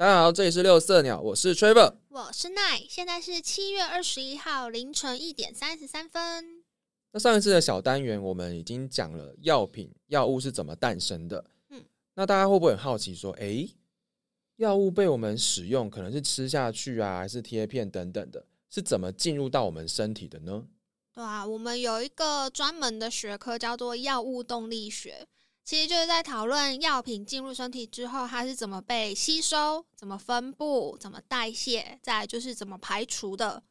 大家好，这里是六色鸟，我是 Trevor，我是奈。现在是七月二十一号凌晨一点三十三分。那上一次的小单元，我们已经讲了药品药物是怎么诞生的。嗯，那大家会不会很好奇，说，哎，药物被我们使用，可能是吃下去啊，还是贴片等等的，是怎么进入到我们身体的呢？对啊，我们有一个专门的学科叫做药物动力学，其实就是在讨论药品进入身体之后，它是怎么被吸收、怎么分布、怎么代谢，再就是怎么排除的。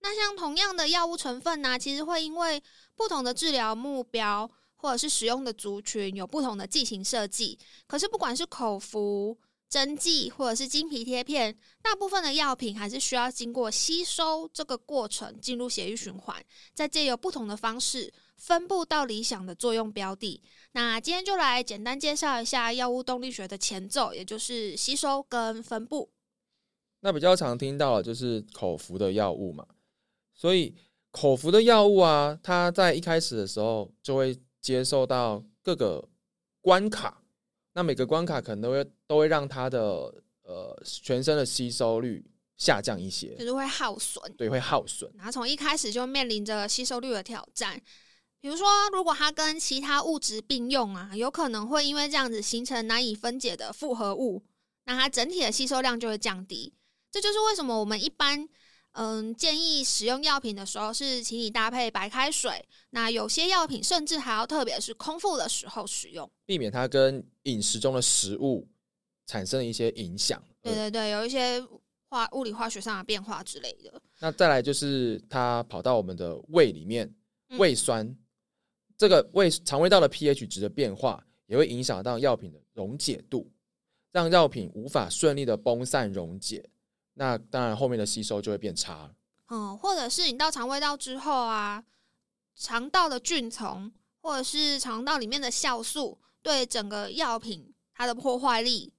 那像同样的药物成分呢，其实会因为不同的治疗目标或者是使用的族群有不同的剂型设计。可是不管是口服、针剂或者是经皮贴片，大部分的药品还是需要经过吸收这个过程进入血液循环，再借由不同的方式分布到理想的作用标的。那今天就来简单介绍一下药物动力学的前奏，也就是吸收跟分布。那比较常听到的就是口服的药物嘛。所以口服的药物啊，它在一开始的时候就会接受到各个关卡，那每个关卡可能都会都会让它的呃全身的吸收率下降一些，就是会耗损，对，会耗损。然后从一开始就面临着吸收率的挑战，比如说如果它跟其他物质并用啊，有可能会因为这样子形成难以分解的复合物，那它整体的吸收量就会降低。这就是为什么我们一般。嗯，建议使用药品的时候是，请你搭配白开水。那有些药品甚至还要特别是空腹的时候使用，避免它跟饮食中的食物产生一些影响。对对对，有一些化物理化学上的变化之类的。那再来就是它跑到我们的胃里面，胃酸这个胃肠胃道的 pH 值的变化，也会影响到药品的溶解度，让药品无法顺利的崩散溶解。那当然，后面的吸收就会变差。嗯，或者是你到肠胃道之后啊，肠道的菌丛或者是肠道里面的酵素，对整个药品它的破坏力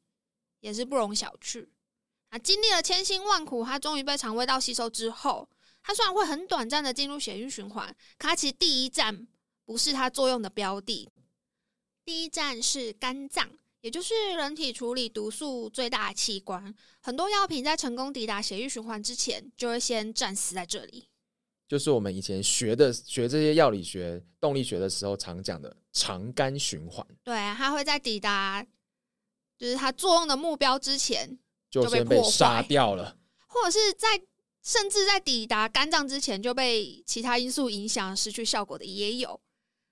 也是不容小觑。啊，经历了千辛万苦，它终于被肠胃道吸收之后，它虽然会很短暂的进入血液循环，可它其实第一站不是它作用的标的，第一站是肝脏。也就是人体处理毒素最大的器官，很多药品在成功抵达血液循环之前，就会先战死在这里。就是我们以前学的学这些药理学、动力学的时候常讲的肠肝循环。对，它会在抵达就是它作用的目标之前，就先被杀掉了，或者是在甚至在抵达肝脏之前就被其他因素影响失去效果的也有。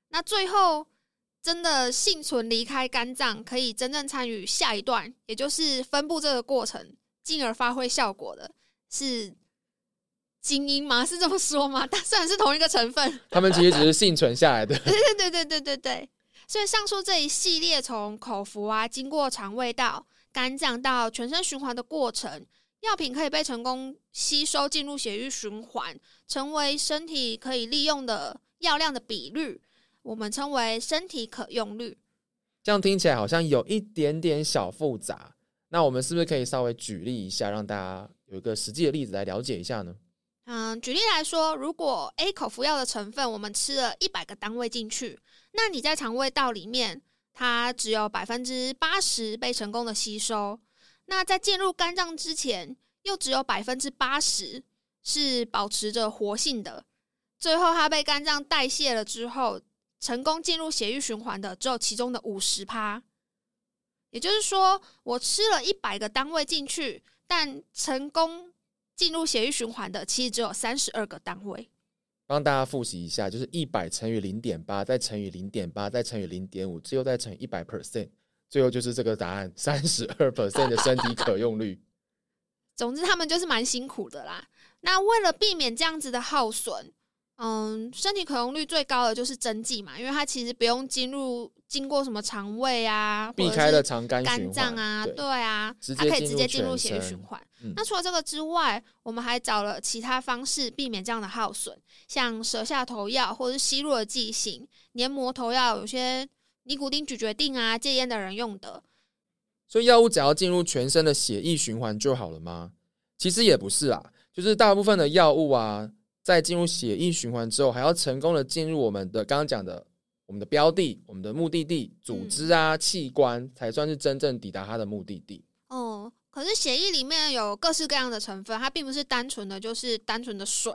那最后。真的幸存离开肝脏，可以真正参与下一段，也就是分布这个过程，进而发挥效果的，是精英吗？是这么说吗？但虽然是同一个成分，他们其实只是幸存下来的。对对对对对对对。所以上述这一系列从口服啊，经过肠胃道、肝脏到全身循环的过程，药品可以被成功吸收进入血液循环，成为身体可以利用的药量的比率。我们称为身体可用率，这样听起来好像有一点点小复杂。那我们是不是可以稍微举例一下，让大家有一个实际的例子来了解一下呢？嗯，举例来说，如果 A 口服药的成分我们吃了一百个单位进去，那你在肠胃道里面，它只有百分之八十被成功的吸收；那在进入肝脏之前，又只有百分之八十是保持着活性的。最后它被肝脏代谢了之后。成功进入血液循环的只有其中的五十趴，也就是说，我吃了一百个单位进去，但成功进入血液循环的其实只有三十二个单位。帮大家复习一下，就是一百乘以零点八，再乘以零点八，再乘以零点五，最后再乘以一百 percent，最后就是这个答案：三十二 percent 的身体可用率。总之，他们就是蛮辛苦的啦。那为了避免这样子的耗损。嗯，身体可用率最高的就是针剂嘛，因为它其实不用进入经过什么肠胃啊，避开了肠肝肝脏啊，对啊，它可以直接进入血液循环。那除了这个之外，我们还找了其他方式避免这样的耗损，像舌下头药或者是吸入的剂型、黏膜头药，有些尼古丁咀嚼定啊，戒烟的人用的。所以药物只要进入全身的血液循环就好了吗？其实也不是啊，就是大部分的药物啊。在进入血液循环之后，还要成功的进入我们的刚刚讲的我们的标的、我们的目的地组织啊、器官，才算是真正抵达它的目的地。哦，可是血液里面有各式各样的成分，它并不是单纯的就是单纯的水。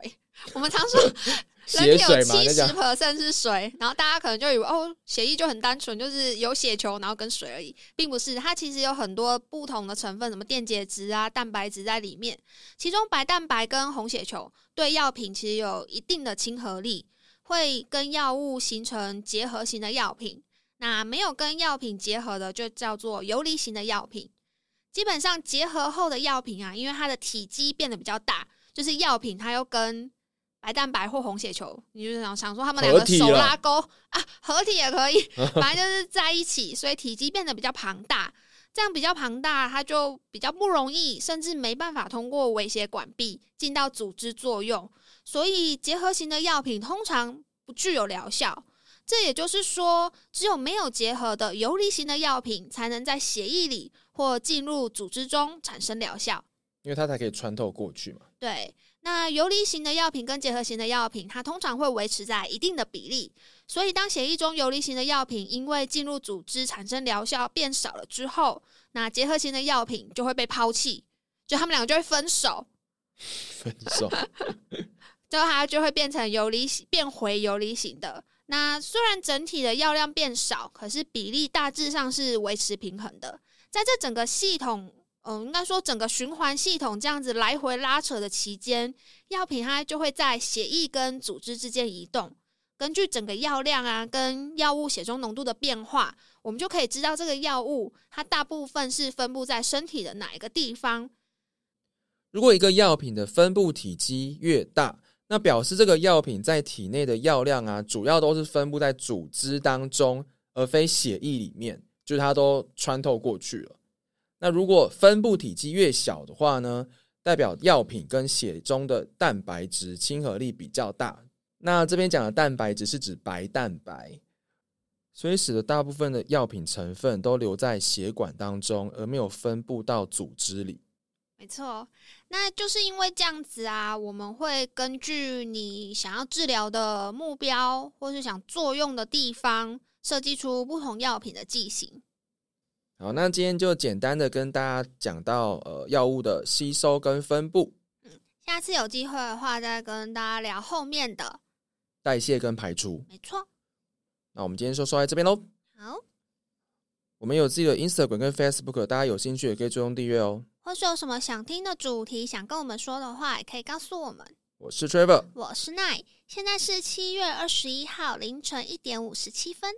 我们常说 人体有七十 percent 是水，然后大家可能就以为哦，血液就很单纯，就是有血球，然后跟水而已，并不是。它其实有很多不同的成分，什么电解质啊、蛋白质在里面。其中白蛋白跟红血球对药品其实有一定的亲和力，会跟药物形成结合型的药品。那没有跟药品结合的，就叫做游离型的药品。基本上结合后的药品啊，因为它的体积变得比较大，就是药品它又跟白蛋白或红血球，你就想想说他们两个手拉钩啊，合体也可以，反正就是在一起，所以体积变得比较庞大。这样比较庞大，它就比较不容易，甚至没办法通过微血管壁进到组织作用。所以结合型的药品通常不具有疗效。这也就是说，只有没有结合的游离型的药品，才能在血液里或进入组织中产生疗效，因为它才可以穿透过去嘛。对，那游离型的药品跟结合型的药品，它通常会维持在一定的比例。所以，当血液中游离型的药品因为进入组织产生疗效变少了之后，那结合型的药品就会被抛弃，就他们两个就会分手，分手，最后它就会变成游离变回游离型的。那虽然整体的药量变少，可是比例大致上是维持平衡的。在这整个系统，嗯，应该说整个循环系统这样子来回拉扯的期间，药品它就会在血液跟组织之间移动。根据整个药量啊，跟药物血中浓度的变化，我们就可以知道这个药物它大部分是分布在身体的哪一个地方。如果一个药品的分布体积越大，那表示这个药品在体内的药量啊，主要都是分布在组织当中，而非血液里面，就是它都穿透过去了。那如果分布体积越小的话呢，代表药品跟血中的蛋白质亲和力比较大。那这边讲的蛋白质是指白蛋白，所以使得大部分的药品成分都留在血管当中，而没有分布到组织里。没错，那就是因为这样子啊，我们会根据你想要治疗的目标，或是想作用的地方，设计出不同药品的剂型。好，那今天就简单的跟大家讲到呃药物的吸收跟分布。嗯，下次有机会的话，再跟大家聊后面的代谢跟排出。没错，那我们今天就说在这边喽。好，我们有自己的 Instagram 跟 Facebook，大家有兴趣也可以追踪订阅哦。或是有什么想听的主题，想跟我们说的话，也可以告诉我们。我是 Trevor，我是奈，现在是七月二十一号凌晨一点五十七分。